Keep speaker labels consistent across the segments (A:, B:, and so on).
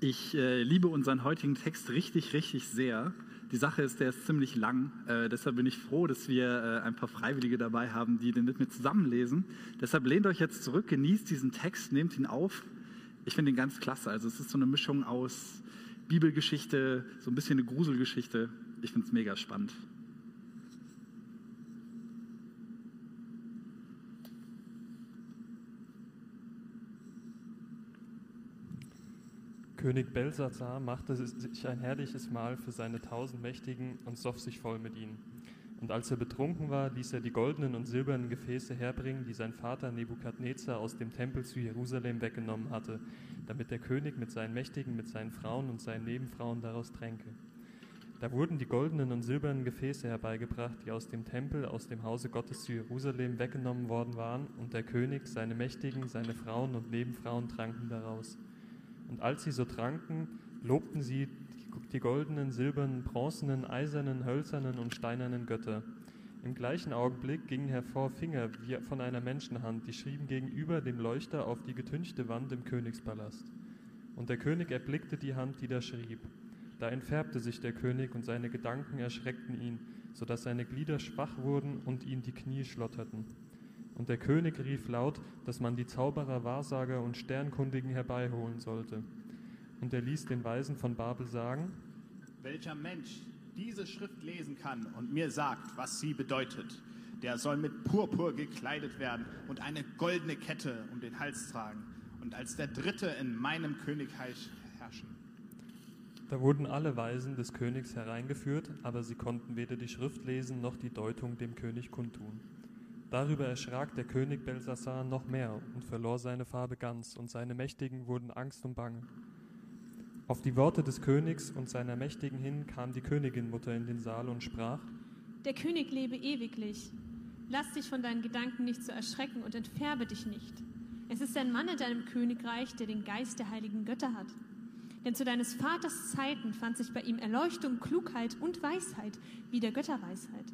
A: Ich äh, liebe unseren heutigen Text richtig, richtig sehr. Die Sache ist, der ist ziemlich lang. Äh, deshalb bin ich froh, dass wir äh, ein paar Freiwillige dabei haben, die den mit mir zusammenlesen. Deshalb lehnt euch jetzt zurück, genießt diesen Text, nehmt ihn auf. Ich finde ihn ganz klasse. Also es ist so eine Mischung aus Bibelgeschichte, so ein bisschen eine Gruselgeschichte. Ich finde es mega spannend.
B: König Belsazar machte sich ein herrliches Mahl für seine tausend Mächtigen und soff sich voll mit ihnen. Und als er betrunken war, ließ er die goldenen und silbernen Gefäße herbringen, die sein Vater Nebukadnezar aus dem Tempel zu Jerusalem weggenommen hatte, damit der König mit seinen Mächtigen, mit seinen Frauen und seinen Nebenfrauen daraus tränke. Da wurden die goldenen und silbernen Gefäße herbeigebracht, die aus dem Tempel, aus dem Hause Gottes zu Jerusalem weggenommen worden waren, und der König, seine Mächtigen, seine Frauen und Nebenfrauen tranken daraus. Und als sie so tranken, lobten sie die goldenen, silbernen, bronzenen, eisernen, hölzernen und steinernen Götter. Im gleichen Augenblick gingen hervor Finger wie von einer Menschenhand, die schrieben gegenüber dem Leuchter auf die getünchte Wand im Königspalast. Und der König erblickte die Hand, die da schrieb. Da entfärbte sich der König und seine Gedanken erschreckten ihn, so dass seine Glieder schwach wurden und ihm die Knie schlotterten. Und der König rief laut, dass man die Zauberer, Wahrsager und Sternkundigen herbeiholen sollte. Und er ließ den Weisen von Babel sagen,
C: Welcher Mensch diese Schrift lesen kann und mir sagt, was sie bedeutet, der soll mit Purpur gekleidet werden und eine goldene Kette um den Hals tragen und als der Dritte in meinem Königreich herrschen.
B: Da wurden alle Weisen des Königs hereingeführt, aber sie konnten weder die Schrift lesen noch die Deutung dem König kundtun. Darüber erschrak der König Belsassar noch mehr und verlor seine Farbe ganz, und seine Mächtigen wurden Angst und Bange. Auf die Worte des Königs und seiner Mächtigen hin kam die Königinmutter in den Saal und sprach,
D: Der König lebe ewiglich. Lass dich von deinen Gedanken nicht so erschrecken und entfärbe dich nicht. Es ist ein Mann in deinem Königreich, der den Geist der heiligen Götter hat. Denn zu deines Vaters Zeiten fand sich bei ihm Erleuchtung, Klugheit und Weisheit, wie der Götterweisheit.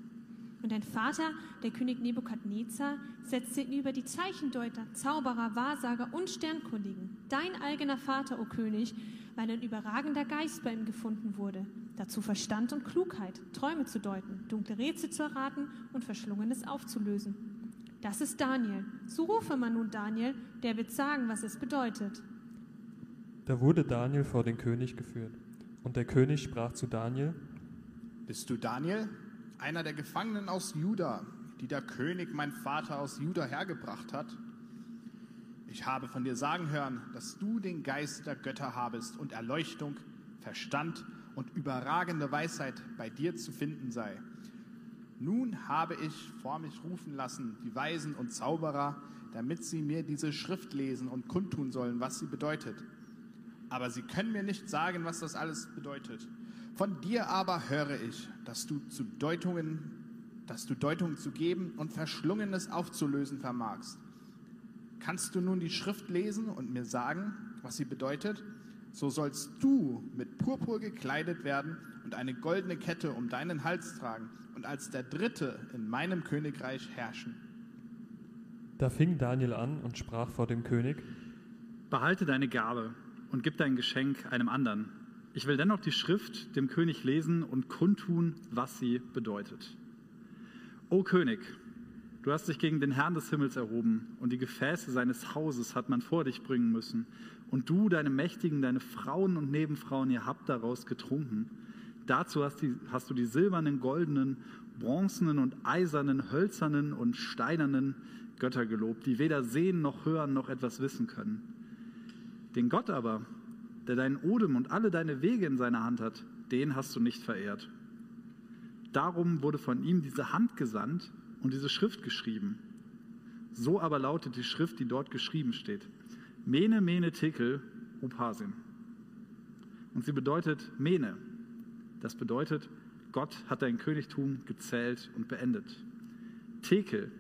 D: Und dein Vater, der König Nebukadnezar, setzte ihn über die Zeichendeuter, Zauberer, Wahrsager und Sternkundigen. Dein eigener Vater, o König, weil ein überragender Geist bei ihm gefunden wurde. Dazu Verstand und Klugheit, Träume zu deuten, dunkle Rätsel zu erraten und Verschlungenes aufzulösen. Das ist Daniel. So rufe man nun Daniel, der wird sagen, was es bedeutet.
B: Da wurde Daniel vor den König geführt. Und der König sprach zu Daniel,
C: Bist du Daniel, einer der Gefangenen aus Juda, die der König, mein Vater, aus Juda hergebracht hat? Ich habe von dir sagen hören, dass du den Geist der Götter habest und Erleuchtung, Verstand und überragende Weisheit bei dir zu finden sei. Nun habe ich vor mich rufen lassen die Weisen und Zauberer, damit sie mir diese Schrift lesen und kundtun sollen, was sie bedeutet. Aber sie können mir nicht sagen, was das alles bedeutet. Von dir aber höre ich, dass du zu Deutungen, dass du Deutungen zu geben und Verschlungenes aufzulösen vermagst. Kannst du nun die Schrift lesen und mir sagen, was sie bedeutet? So sollst du mit Purpur gekleidet werden und eine goldene Kette um deinen Hals tragen und als der Dritte in meinem Königreich herrschen.
B: Da fing Daniel an und sprach vor dem König,
A: Behalte deine Gabe und gib dein Geschenk einem anderen. Ich will dennoch die Schrift dem König lesen und kundtun, was sie bedeutet. O König, Du hast dich gegen den Herrn des Himmels erhoben, und die Gefäße seines Hauses hat man vor dich bringen müssen. Und du, deine Mächtigen, deine Frauen und Nebenfrauen, ihr habt daraus getrunken. Dazu hast, die, hast du die silbernen, goldenen, bronzenen und eisernen, hölzernen und steinernen Götter gelobt, die weder sehen noch hören noch etwas wissen können. Den Gott aber, der deinen Odem und alle deine Wege in seiner Hand hat, den hast du nicht verehrt. Darum wurde von ihm diese Hand gesandt, und diese Schrift geschrieben. So aber lautet die Schrift, die dort geschrieben steht. Mene, Mene, Tekel, Upasim. Und sie bedeutet Mene. Das bedeutet, Gott hat dein Königtum gezählt und beendet. Tekel,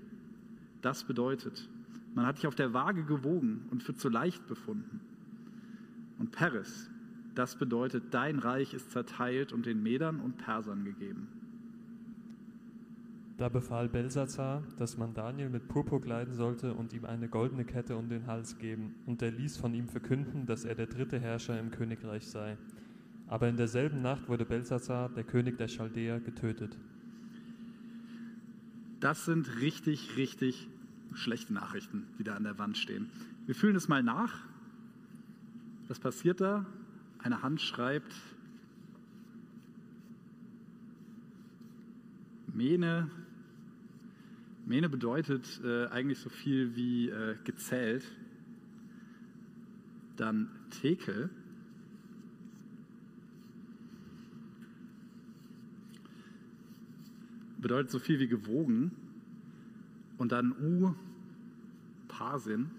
A: das bedeutet, man hat dich auf der Waage gewogen und für zu leicht befunden. Und Peres, das bedeutet, dein Reich ist zerteilt und den Medern und Persern gegeben.
B: Da befahl Belsazar, dass man Daniel mit Purpur kleiden sollte und ihm eine goldene Kette um den Hals geben, und er ließ von ihm verkünden, dass er der dritte Herrscher im Königreich sei. Aber in derselben Nacht wurde Belsazar, der König der Chaldäer, getötet.
A: Das sind richtig, richtig schlechte Nachrichten, die da an der Wand stehen. Wir fühlen es mal nach. Was passiert da? Eine Hand schreibt Mene. Mene bedeutet äh, eigentlich so viel wie äh, gezählt. Dann Tekel. Bedeutet so viel wie gewogen. Und dann U, Parsin.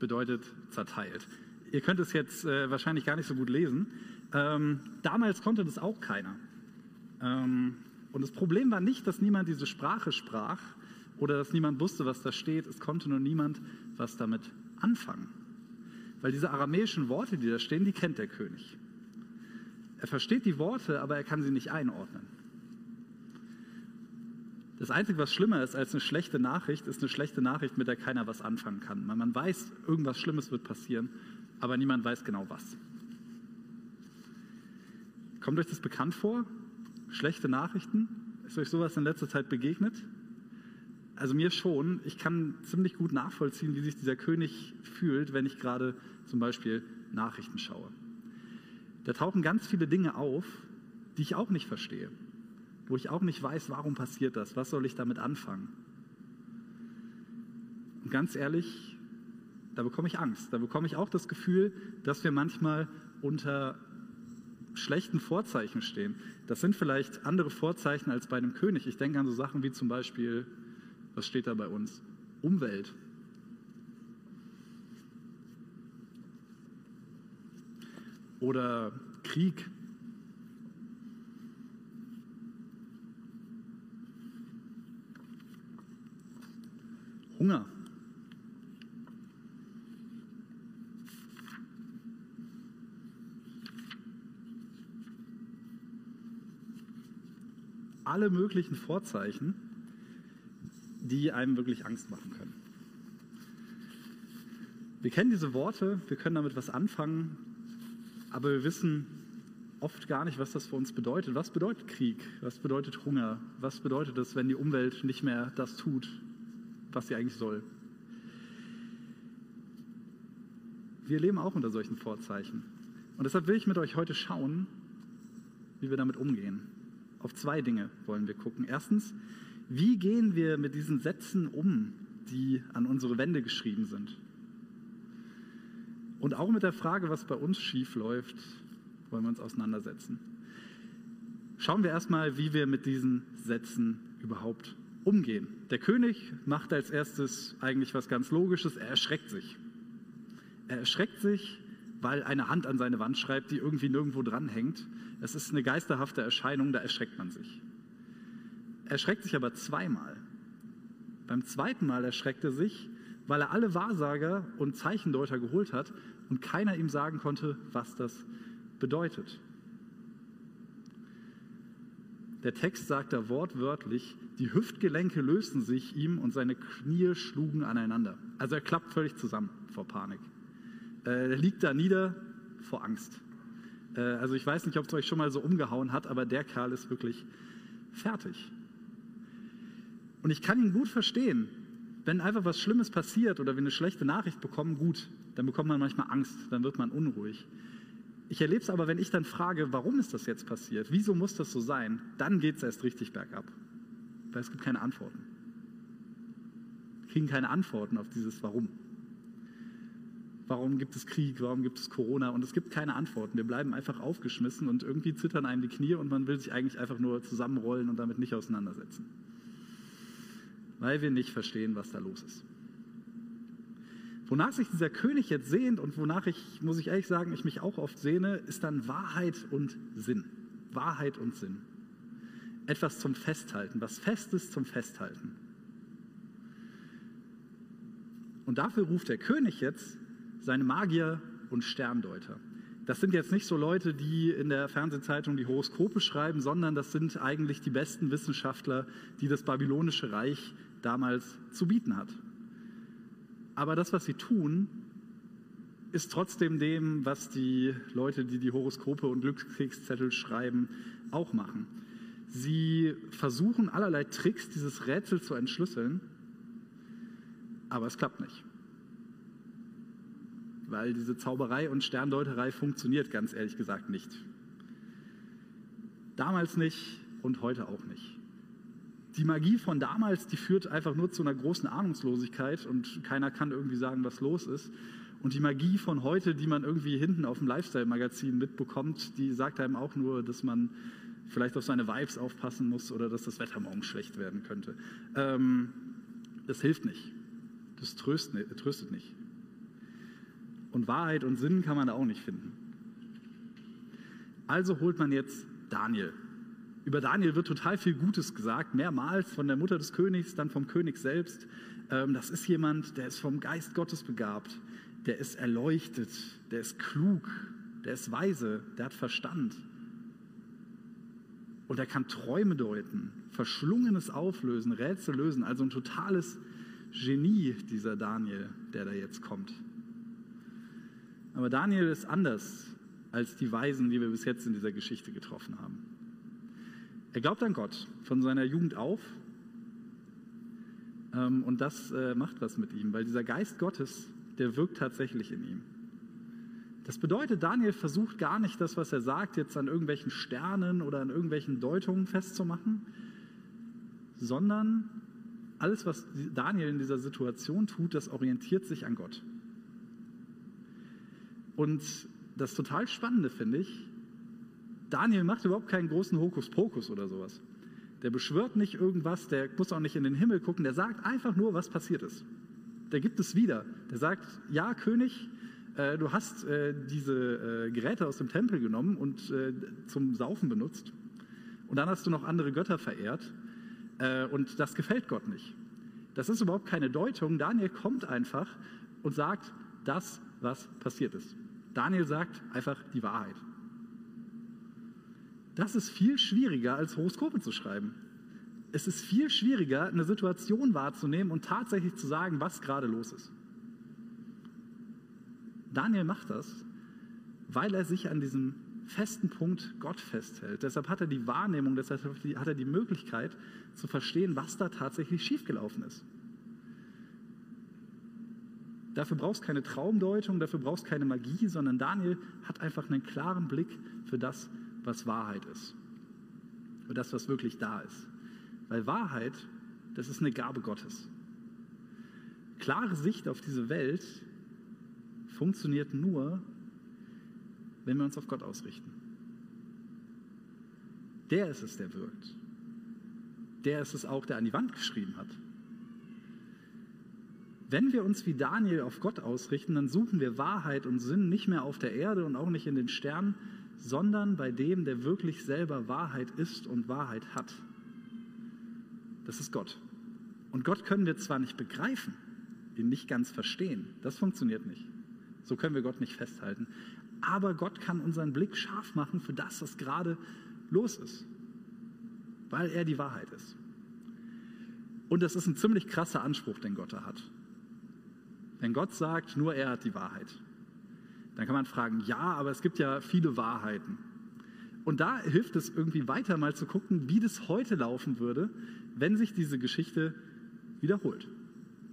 A: Bedeutet zerteilt. Ihr könnt es jetzt äh, wahrscheinlich gar nicht so gut lesen. Ähm, damals konnte das auch keiner. Ähm, und das Problem war nicht, dass niemand diese Sprache sprach oder dass niemand wusste, was da steht. Es konnte nur niemand was damit anfangen. Weil diese aramäischen Worte, die da stehen, die kennt der König. Er versteht die Worte, aber er kann sie nicht einordnen. Das Einzige, was schlimmer ist als eine schlechte Nachricht, ist eine schlechte Nachricht, mit der keiner was anfangen kann. Man weiß, irgendwas Schlimmes wird passieren, aber niemand weiß genau was. Kommt euch das bekannt vor? Schlechte Nachrichten? Ist euch sowas in letzter Zeit begegnet? Also mir schon. Ich kann ziemlich gut nachvollziehen, wie sich dieser König fühlt, wenn ich gerade zum Beispiel Nachrichten schaue. Da tauchen ganz viele Dinge auf, die ich auch nicht verstehe wo ich auch nicht weiß, warum passiert das, was soll ich damit anfangen. Und ganz ehrlich, da bekomme ich Angst, da bekomme ich auch das Gefühl, dass wir manchmal unter schlechten Vorzeichen stehen. Das sind vielleicht andere Vorzeichen als bei einem König. Ich denke an so Sachen wie zum Beispiel, was steht da bei uns? Umwelt. Oder Krieg, Hunger. Alle möglichen Vorzeichen, die einem wirklich Angst machen können. Wir kennen diese Worte, wir können damit was anfangen, aber wir wissen oft gar nicht, was das für uns bedeutet. Was bedeutet Krieg? Was bedeutet Hunger? Was bedeutet es, wenn die Umwelt nicht mehr das tut, was sie eigentlich soll. Wir leben auch unter solchen Vorzeichen. Und deshalb will ich mit euch heute schauen, wie wir damit umgehen. Auf zwei Dinge wollen wir gucken. Erstens, wie gehen wir mit diesen Sätzen um, die an unsere Wände geschrieben sind? Und auch mit der Frage, was bei uns schief läuft, wollen wir uns auseinandersetzen. Schauen wir erstmal, wie wir mit diesen Sätzen überhaupt umgehen. Der König macht als erstes eigentlich was ganz Logisches, er erschreckt sich. Er erschreckt sich, weil eine Hand an seine Wand schreibt, die irgendwie nirgendwo dranhängt. Es ist eine geisterhafte Erscheinung, da erschreckt man sich. Er erschreckt sich aber zweimal. Beim zweiten Mal erschreckt er sich, weil er alle Wahrsager und Zeichendeuter geholt hat und keiner ihm sagen konnte, was das bedeutet. Der Text sagt da wortwörtlich, die Hüftgelenke lösten sich ihm und seine Knie schlugen aneinander. Also er klappt völlig zusammen vor Panik. Äh, er liegt da nieder vor Angst. Äh, also ich weiß nicht, ob es euch schon mal so umgehauen hat, aber der Kerl ist wirklich fertig. Und ich kann ihn gut verstehen. Wenn einfach was Schlimmes passiert oder wir eine schlechte Nachricht bekommen, gut, dann bekommt man manchmal Angst, dann wird man unruhig. Ich erlebe es aber, wenn ich dann frage, warum ist das jetzt passiert? Wieso muss das so sein? Dann geht es erst richtig bergab. Weil es gibt keine Antworten. Wir kriegen keine Antworten auf dieses Warum. Warum gibt es Krieg? Warum gibt es Corona? Und es gibt keine Antworten. Wir bleiben einfach aufgeschmissen und irgendwie zittern einem die Knie und man will sich eigentlich einfach nur zusammenrollen und damit nicht auseinandersetzen. Weil wir nicht verstehen, was da los ist. Wonach sich dieser König jetzt sehnt und wonach ich, muss ich ehrlich sagen, ich mich auch oft sehne, ist dann Wahrheit und Sinn. Wahrheit und Sinn. Etwas zum Festhalten, was Festes zum Festhalten. Und dafür ruft der König jetzt seine Magier und Sterndeuter. Das sind jetzt nicht so Leute, die in der Fernsehzeitung die Horoskope schreiben, sondern das sind eigentlich die besten Wissenschaftler, die das babylonische Reich damals zu bieten hat. Aber das, was sie tun, ist trotzdem dem, was die Leute, die die Horoskope und Glückskriegszettel schreiben, auch machen. Sie versuchen allerlei Tricks, dieses Rätsel zu entschlüsseln, aber es klappt nicht. Weil diese Zauberei und Sterndeuterei funktioniert ganz ehrlich gesagt nicht. Damals nicht und heute auch nicht. Die Magie von damals, die führt einfach nur zu einer großen Ahnungslosigkeit und keiner kann irgendwie sagen, was los ist. Und die Magie von heute, die man irgendwie hinten auf dem Lifestyle-Magazin mitbekommt, die sagt einem auch nur, dass man vielleicht auf seine Vibes aufpassen muss oder dass das Wetter morgen schlecht werden könnte. Ähm, das hilft nicht. Das tröstet, tröstet nicht. Und Wahrheit und Sinn kann man da auch nicht finden. Also holt man jetzt Daniel. Über Daniel wird total viel Gutes gesagt, mehrmals von der Mutter des Königs, dann vom König selbst. Ähm, das ist jemand, der ist vom Geist Gottes begabt, der ist erleuchtet, der ist klug, der ist weise, der hat Verstand. Und er kann Träume deuten, Verschlungenes auflösen, Rätsel lösen. Also ein totales Genie, dieser Daniel, der da jetzt kommt. Aber Daniel ist anders als die Weisen, die wir bis jetzt in dieser Geschichte getroffen haben. Er glaubt an Gott von seiner Jugend auf. Ähm, und das äh, macht was mit ihm, weil dieser Geist Gottes, der wirkt tatsächlich in ihm. Das bedeutet, Daniel versucht gar nicht das, was er sagt, jetzt an irgendwelchen Sternen oder an irgendwelchen Deutungen festzumachen, sondern alles, was Daniel in dieser Situation tut, das orientiert sich an Gott. Und das total Spannende finde ich, Daniel macht überhaupt keinen großen Hokuspokus oder sowas. Der beschwört nicht irgendwas, der muss auch nicht in den Himmel gucken, der sagt einfach nur, was passiert ist. Der gibt es wieder. Der sagt, ja, König, äh, du hast äh, diese äh, Geräte aus dem Tempel genommen und äh, zum Saufen benutzt. Und dann hast du noch andere Götter verehrt. Äh, und das gefällt Gott nicht. Das ist überhaupt keine Deutung. Daniel kommt einfach und sagt das, was passiert ist. Daniel sagt einfach die Wahrheit. Das ist viel schwieriger, als Horoskope zu schreiben. Es ist viel schwieriger, eine Situation wahrzunehmen und tatsächlich zu sagen, was gerade los ist. Daniel macht das, weil er sich an diesem festen Punkt Gott festhält. Deshalb hat er die Wahrnehmung, deshalb hat er die Möglichkeit zu verstehen, was da tatsächlich schiefgelaufen ist. Dafür brauchst keine Traumdeutung, dafür brauchst keine Magie, sondern Daniel hat einfach einen klaren Blick für das, was Wahrheit ist. Für das, was wirklich da ist. Weil Wahrheit, das ist eine Gabe Gottes. Klare Sicht auf diese Welt funktioniert nur, wenn wir uns auf Gott ausrichten. Der ist es, der wirkt. Der ist es auch, der an die Wand geschrieben hat. Wenn wir uns wie Daniel auf Gott ausrichten, dann suchen wir Wahrheit und Sinn nicht mehr auf der Erde und auch nicht in den Sternen, sondern bei dem, der wirklich selber Wahrheit ist und Wahrheit hat. Das ist Gott. Und Gott können wir zwar nicht begreifen, ihn nicht ganz verstehen, das funktioniert nicht. So können wir Gott nicht festhalten. Aber Gott kann unseren Blick scharf machen für das, was gerade los ist, weil er die Wahrheit ist. Und das ist ein ziemlich krasser Anspruch, den Gott da hat. Wenn Gott sagt, nur er hat die Wahrheit, dann kann man fragen, ja, aber es gibt ja viele Wahrheiten. Und da hilft es irgendwie weiter mal zu gucken, wie das heute laufen würde, wenn sich diese Geschichte wiederholt.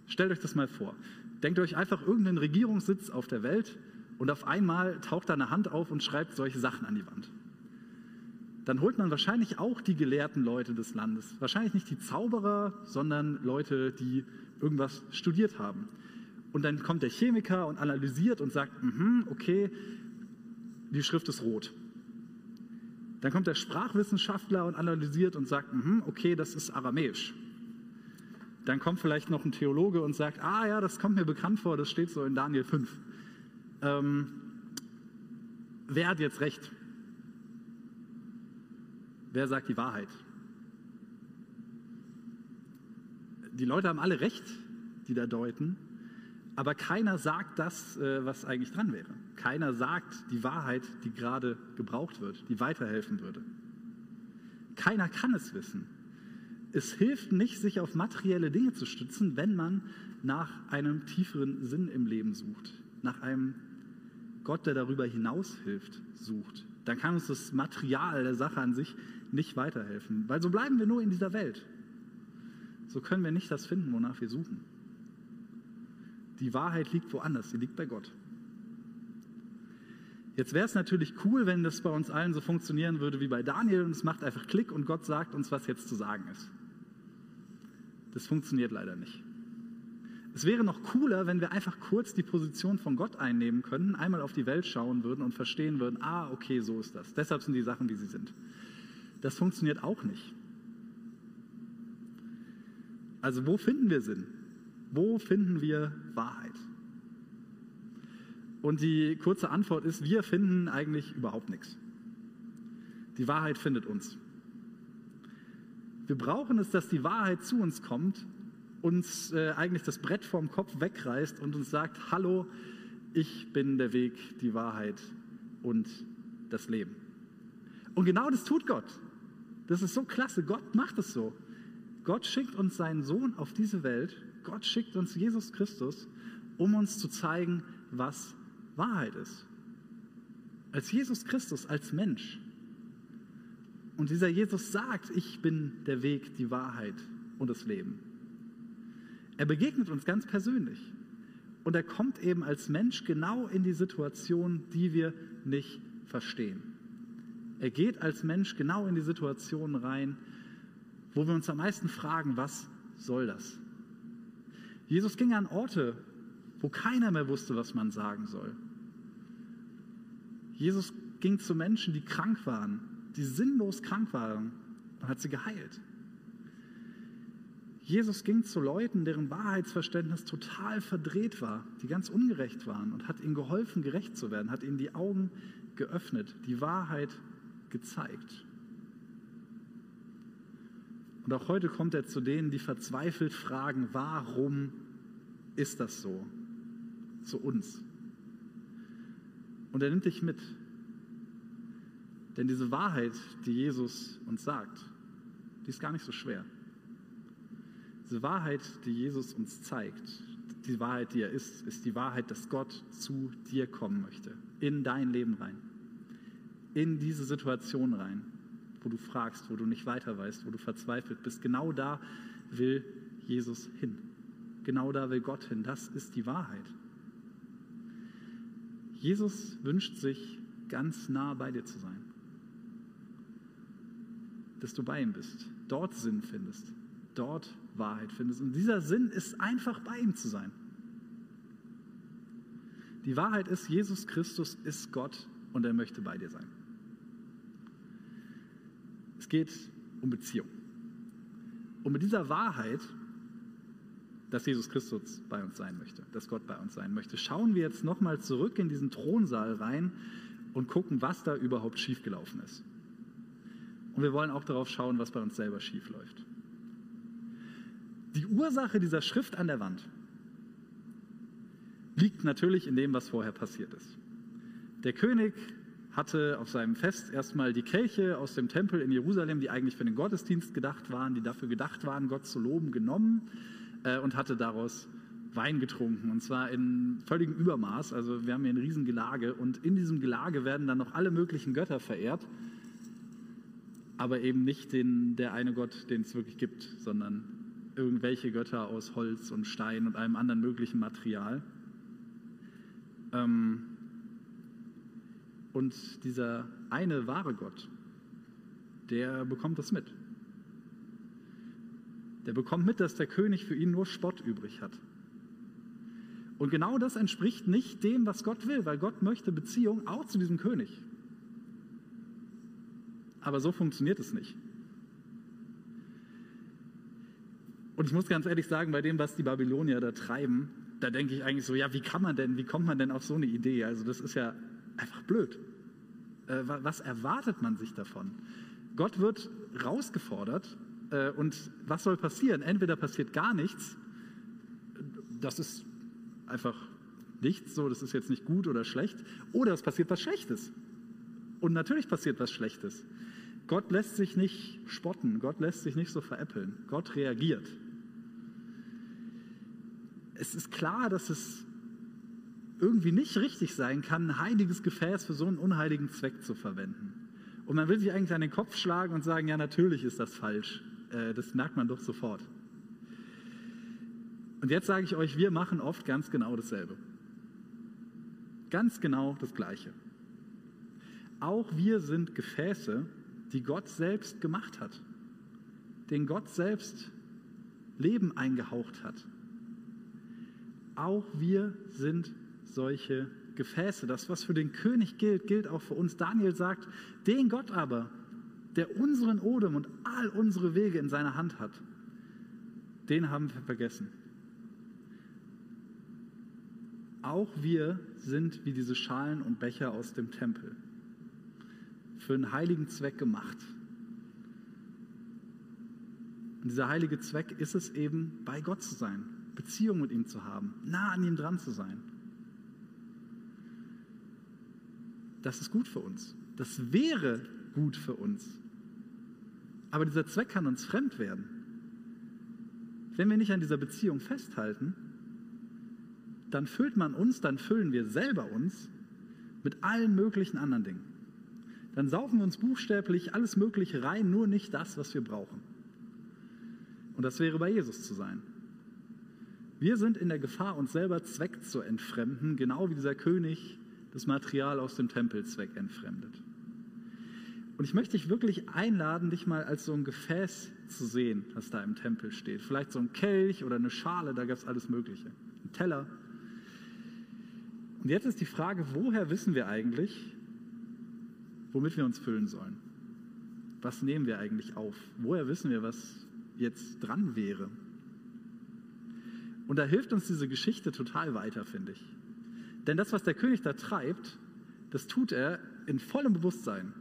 A: Stellt euch das mal vor. Denkt euch einfach irgendeinen Regierungssitz auf der Welt und auf einmal taucht da eine Hand auf und schreibt solche Sachen an die Wand. Dann holt man wahrscheinlich auch die gelehrten Leute des Landes. Wahrscheinlich nicht die Zauberer, sondern Leute, die irgendwas studiert haben. Und dann kommt der Chemiker und analysiert und sagt, mm okay, die Schrift ist rot. Dann kommt der Sprachwissenschaftler und analysiert und sagt, mm okay, das ist aramäisch. Dann kommt vielleicht noch ein Theologe und sagt, ah ja, das kommt mir bekannt vor, das steht so in Daniel 5. Ähm, wer hat jetzt recht? Wer sagt die Wahrheit? Die Leute haben alle recht, die da deuten, aber keiner sagt das, äh, was eigentlich dran wäre. Keiner sagt die Wahrheit, die gerade gebraucht wird, die weiterhelfen würde. Keiner kann es wissen. Es hilft nicht, sich auf materielle Dinge zu stützen, wenn man nach einem tieferen Sinn im Leben sucht, nach einem Gott, der darüber hinaus hilft, sucht. Dann kann uns das Material der Sache an sich nicht weiterhelfen, weil so bleiben wir nur in dieser Welt. So können wir nicht das finden, wonach wir suchen. Die Wahrheit liegt woanders, sie liegt bei Gott. Jetzt wäre es natürlich cool, wenn das bei uns allen so funktionieren würde wie bei Daniel und es macht einfach Klick und Gott sagt uns, was jetzt zu sagen ist. Das funktioniert leider nicht. Es wäre noch cooler, wenn wir einfach kurz die Position von Gott einnehmen könnten, einmal auf die Welt schauen würden und verstehen würden, ah, okay, so ist das. Deshalb sind die Sachen, wie sie sind. Das funktioniert auch nicht. Also wo finden wir Sinn? Wo finden wir Wahrheit? Und die kurze Antwort ist, wir finden eigentlich überhaupt nichts. Die Wahrheit findet uns. Wir brauchen es, dass die Wahrheit zu uns kommt, uns äh, eigentlich das Brett vom Kopf wegreißt und uns sagt, hallo, ich bin der Weg, die Wahrheit und das Leben. Und genau das tut Gott. Das ist so klasse. Gott macht es so. Gott schickt uns seinen Sohn auf diese Welt. Gott schickt uns Jesus Christus, um uns zu zeigen, was Wahrheit ist. Als Jesus Christus, als Mensch. Und dieser Jesus sagt, ich bin der Weg, die Wahrheit und das Leben. Er begegnet uns ganz persönlich. Und er kommt eben als Mensch genau in die Situation, die wir nicht verstehen. Er geht als Mensch genau in die Situation rein, wo wir uns am meisten fragen, was soll das? Jesus ging an Orte, wo keiner mehr wusste, was man sagen soll. Jesus ging zu Menschen, die krank waren, die sinnlos krank waren und hat sie geheilt. Jesus ging zu Leuten, deren Wahrheitsverständnis total verdreht war, die ganz ungerecht waren und hat ihnen geholfen, gerecht zu werden, hat ihnen die Augen geöffnet, die Wahrheit gezeigt. Und auch heute kommt er zu denen, die verzweifelt fragen, warum ist das so? Zu uns. Und er nimmt dich mit. Denn diese Wahrheit, die Jesus uns sagt, die ist gar nicht so schwer. Diese Wahrheit, die Jesus uns zeigt, die Wahrheit, die er ist, ist die Wahrheit, dass Gott zu dir kommen möchte, in dein Leben rein, in diese Situation rein, wo du fragst, wo du nicht weiter weißt, wo du verzweifelt bist. Genau da will Jesus hin. Genau da will Gott hin. Das ist die Wahrheit. Jesus wünscht sich, ganz nah bei dir zu sein. Dass du bei ihm bist, dort Sinn findest, dort Wahrheit findest. Und dieser Sinn ist einfach bei ihm zu sein. Die Wahrheit ist, Jesus Christus ist Gott und er möchte bei dir sein. Es geht um Beziehung. Und mit dieser Wahrheit dass Jesus Christus bei uns sein möchte, dass Gott bei uns sein möchte. Schauen wir jetzt nochmal zurück in diesen Thronsaal rein und gucken, was da überhaupt schiefgelaufen ist. Und wir wollen auch darauf schauen, was bei uns selber schiefläuft. Die Ursache dieser Schrift an der Wand liegt natürlich in dem, was vorher passiert ist. Der König hatte auf seinem Fest erstmal die Kelche aus dem Tempel in Jerusalem, die eigentlich für den Gottesdienst gedacht waren, die dafür gedacht waren, Gott zu loben, genommen äh, und hatte daraus Wein getrunken und zwar in völligem Übermaß. Also wir haben hier ein Riesengelage und in diesem Gelage werden dann noch alle möglichen Götter verehrt, aber eben nicht den, der eine Gott, den es wirklich gibt, sondern irgendwelche Götter aus Holz und Stein und allem anderen möglichen Material. Ähm, und dieser eine wahre Gott, der bekommt das mit der bekommt mit, dass der König für ihn nur Spott übrig hat. Und genau das entspricht nicht dem, was Gott will, weil Gott möchte Beziehung auch zu diesem König. Aber so funktioniert es nicht. Und ich muss ganz ehrlich sagen, bei dem, was die Babylonier da treiben, da denke ich eigentlich so, ja, wie kann man denn, wie kommt man denn auf so eine Idee? Also das ist ja einfach blöd. Äh, was erwartet man sich davon? Gott wird rausgefordert äh, und was soll passieren? Entweder passiert gar nichts, das ist einfach nichts, so das ist jetzt nicht gut oder schlecht, oder es passiert was Schlechtes. Und natürlich passiert was Schlechtes. Gott lässt sich nicht spotten, Gott lässt sich nicht so veräppeln, Gott reagiert. Es ist klar, dass es irgendwie nicht richtig sein kann, ein heiliges Gefäß für so einen unheiligen Zweck zu verwenden. Und man will sich eigentlich an den Kopf schlagen und sagen, ja, natürlich ist das falsch. Äh, das merkt man doch sofort. Und jetzt sage ich euch, wir machen oft ganz genau dasselbe. Ganz genau das Gleiche. Auch wir sind Gefäße, die Gott selbst gemacht hat, den Gott selbst Leben eingehaucht hat. Auch wir sind solche Gefäße. Das, was für den König gilt, gilt auch für uns. Daniel sagt, den Gott aber, der unseren Odem und all unsere Wege in seiner Hand hat, den haben wir vergessen. Auch wir sind wie diese Schalen und Becher aus dem Tempel für einen heiligen Zweck gemacht. Und dieser heilige Zweck ist es eben, bei Gott zu sein, Beziehung mit ihm zu haben, nah an ihm dran zu sein. Das ist gut für uns. Das wäre gut für uns. Aber dieser Zweck kann uns fremd werden. Wenn wir nicht an dieser Beziehung festhalten, dann füllt man uns, dann füllen wir selber uns mit allen möglichen anderen Dingen dann saufen wir uns buchstäblich alles Mögliche rein, nur nicht das, was wir brauchen. Und das wäre bei Jesus zu sein. Wir sind in der Gefahr, uns selber Zweck zu entfremden, genau wie dieser König das Material aus dem Tempel Zweck entfremdet. Und ich möchte dich wirklich einladen, dich mal als so ein Gefäß zu sehen, das da im Tempel steht. Vielleicht so ein Kelch oder eine Schale, da gab es alles Mögliche. Ein Teller. Und jetzt ist die Frage, woher wissen wir eigentlich, womit wir uns füllen sollen. Was nehmen wir eigentlich auf? Woher wissen wir, was jetzt dran wäre? Und da hilft uns diese Geschichte total weiter, finde ich. Denn das, was der König da treibt, das tut er in vollem Bewusstsein.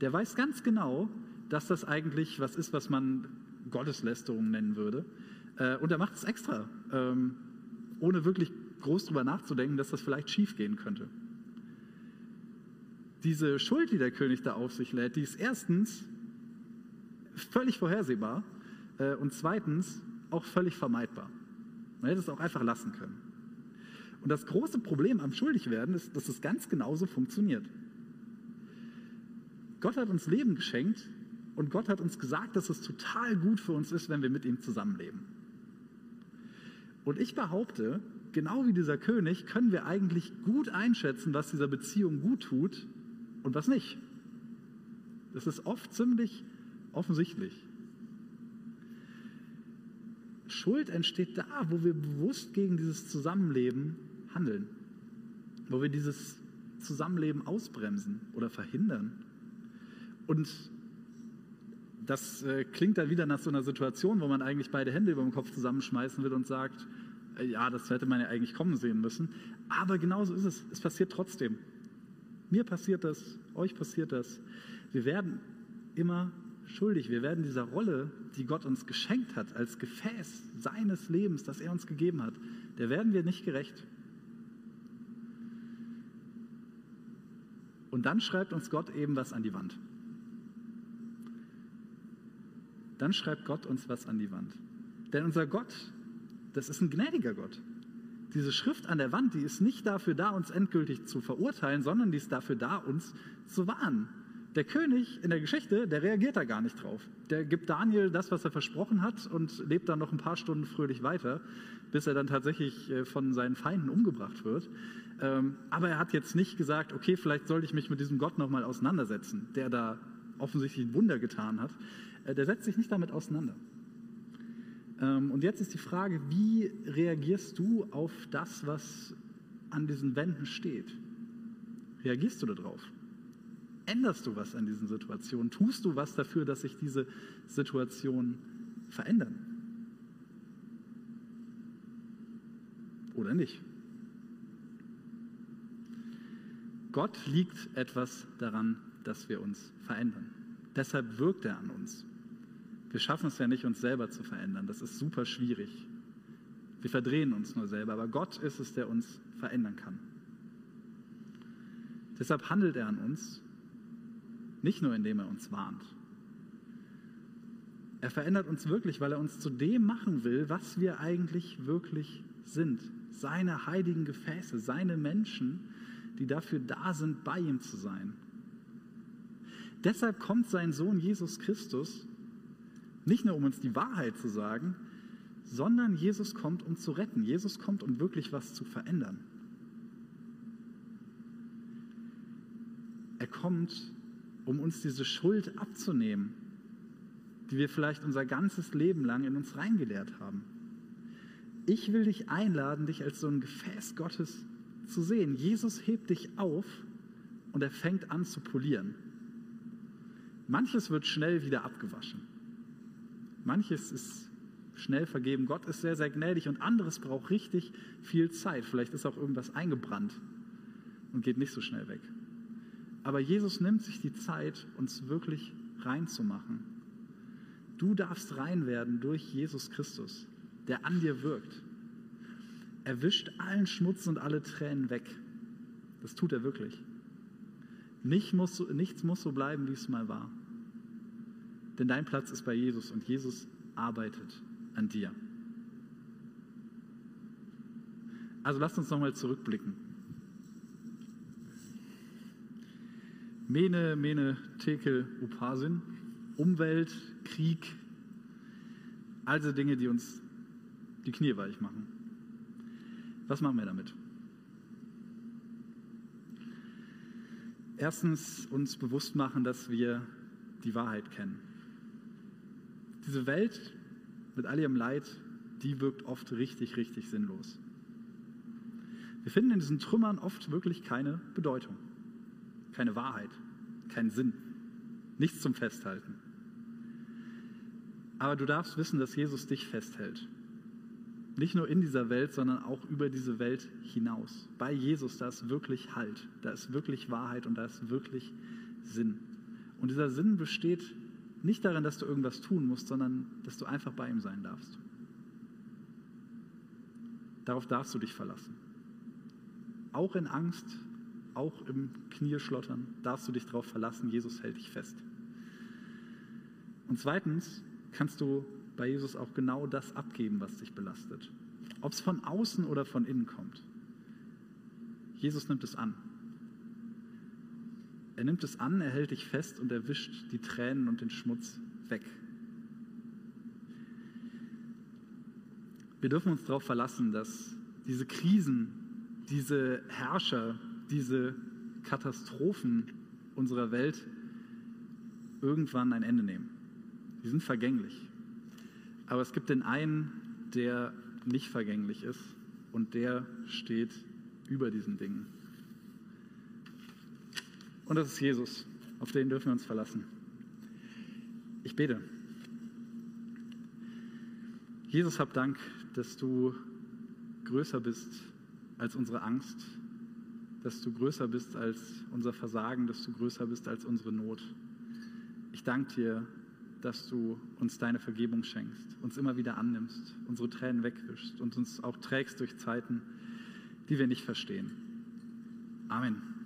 A: Der weiß ganz genau, dass das eigentlich was ist, was man Gotteslästerung nennen würde. Äh, und er macht es extra, ähm, ohne wirklich groß drüber nachzudenken, dass das vielleicht schief gehen könnte diese Schuld, die der König da auf sich lädt, die ist erstens völlig vorhersehbar äh, und zweitens auch völlig vermeidbar. Man hätte es auch einfach lassen können. Und das große Problem am Schuldigwerden ist, dass es ganz genauso funktioniert. Gott hat uns Leben geschenkt und Gott hat uns gesagt, dass es total gut für uns ist, wenn wir mit ihm zusammenleben. Und ich behaupte, genau wie dieser König können wir eigentlich gut einschätzen, was dieser Beziehung gut tut und was nicht. Das ist oft ziemlich offensichtlich. Schuld entsteht da, wo wir bewusst gegen dieses Zusammenleben handeln, wo wir dieses Zusammenleben ausbremsen oder verhindern. Und das äh, klingt dann wieder nach so einer Situation, wo man eigentlich beide Hände über dem Kopf zusammenschmeißen will und sagt, äh, ja, das hätte man ja eigentlich kommen sehen müssen. Aber genauso ist es. Es passiert trotzdem. Mir passiert das, euch passiert das. Wir werden immer schuldig. Wir werden dieser Rolle, die Gott uns geschenkt hat, als Gefäß seines Lebens, das er uns gegeben hat, der werden wir nicht gerecht. Und dann schreibt uns Gott eben was an die Wand. Dann schreibt Gott uns was an die Wand. Denn unser Gott, das ist ein gnädiger Gott diese Schrift an der Wand, die ist nicht dafür da, uns endgültig zu verurteilen, sondern die ist dafür da, uns zu warnen. Der König in der Geschichte, der reagiert da gar nicht drauf. Der gibt Daniel das, was er versprochen hat und lebt dann noch ein paar Stunden fröhlich weiter, bis er dann tatsächlich äh, von seinen Feinden umgebracht wird. Ähm, aber er hat jetzt nicht gesagt, okay, vielleicht sollte ich mich mit diesem Gott nochmal auseinandersetzen, der da offensichtlich ein Wunder getan hat. Äh, der setzt sich nicht damit auseinander. Ähm, und jetzt ist die Frage, wie reagierst du auf das, was an diesen Wänden steht? Reagierst du darauf? Änderst du was an diesen Situationen? Tust du was dafür, dass sich diese Situationen verändern? Oder nicht? Gott liegt etwas daran, dass wir uns verändern. Deshalb wirkt er an uns. Wir schaffen es ja nicht, uns selber zu verändern. Das ist super schwierig. Wir verdrehen uns nur selber, aber Gott ist es, der uns verändern kann. Deshalb handelt er an uns, nicht nur indem er uns warnt. Er verändert uns wirklich, weil er uns zu dem machen will, was wir eigentlich wirklich sind. Seine heiligen Gefäße, seine Menschen, die dafür da sind, bei ihm zu sein. Deshalb kommt sein Sohn Jesus Christus nicht nur um uns die Wahrheit zu sagen, sondern Jesus kommt, um zu retten. Jesus kommt, um wirklich was zu verändern. Er kommt, um uns diese Schuld abzunehmen, die wir vielleicht unser ganzes Leben lang in uns reingelehrt haben. Ich will dich einladen, dich als so ein Gefäß Gottes zu sehen. Jesus hebt dich auf und er fängt an zu polieren. Manches wird schnell wieder abgewaschen. Manches ist schnell vergeben. Gott ist sehr, sehr gnädig und anderes braucht richtig viel Zeit. Vielleicht ist auch irgendwas eingebrannt und geht nicht so schnell weg. Aber Jesus nimmt sich die Zeit, uns wirklich reinzumachen. Du darfst rein werden durch Jesus Christus, der an dir wirkt. Er wischt allen Schmutz und alle Tränen weg. Das tut er wirklich. Nichts muss so bleiben, wie es mal war. Denn dein Platz ist bei Jesus und Jesus arbeitet an dir. Also lasst uns nochmal zurückblicken. Mene, Mene, Tekel, Upasin, Umwelt, Krieg, also Dinge, die uns die Knie weich machen. Was machen wir damit? Erstens uns bewusst machen, dass wir die Wahrheit kennen. Diese Welt mit all ihrem Leid, die wirkt oft richtig, richtig sinnlos. Wir finden in diesen Trümmern oft wirklich keine Bedeutung, keine Wahrheit, keinen Sinn, nichts zum Festhalten. Aber du darfst wissen, dass Jesus dich festhält nicht nur in dieser Welt, sondern auch über diese Welt hinaus. Bei Jesus, da ist wirklich Halt, da ist wirklich Wahrheit und da ist wirklich Sinn. Und dieser Sinn besteht nicht darin, dass du irgendwas tun musst, sondern dass du einfach bei ihm sein darfst. Darauf darfst du dich verlassen. Auch in Angst, auch im Knieschlottern darfst du dich darauf verlassen, Jesus hält dich fest. Und zweitens kannst du bei Jesus auch genau das abgeben, was dich belastet. Ob es von außen oder von innen kommt. Jesus nimmt es an. Er nimmt es an, er hält dich fest und er wischt die Tränen und den Schmutz weg. Wir dürfen uns darauf verlassen, dass diese Krisen, diese Herrscher, diese Katastrophen unserer Welt irgendwann ein Ende nehmen. Die sind vergänglich. Aber es gibt den einen, der nicht vergänglich ist und der steht über diesen Dingen. Und das ist Jesus. Auf den dürfen wir uns verlassen. Ich bete. Jesus, hab Dank, dass du größer bist als unsere Angst, dass du größer bist als unser Versagen, dass du größer bist als unsere Not. Ich danke dir, dass du uns deine Vergebung schenkst, uns immer wieder annimmst, unsere Tränen wegwischst und uns auch trägst durch Zeiten, die wir nicht verstehen. Amen.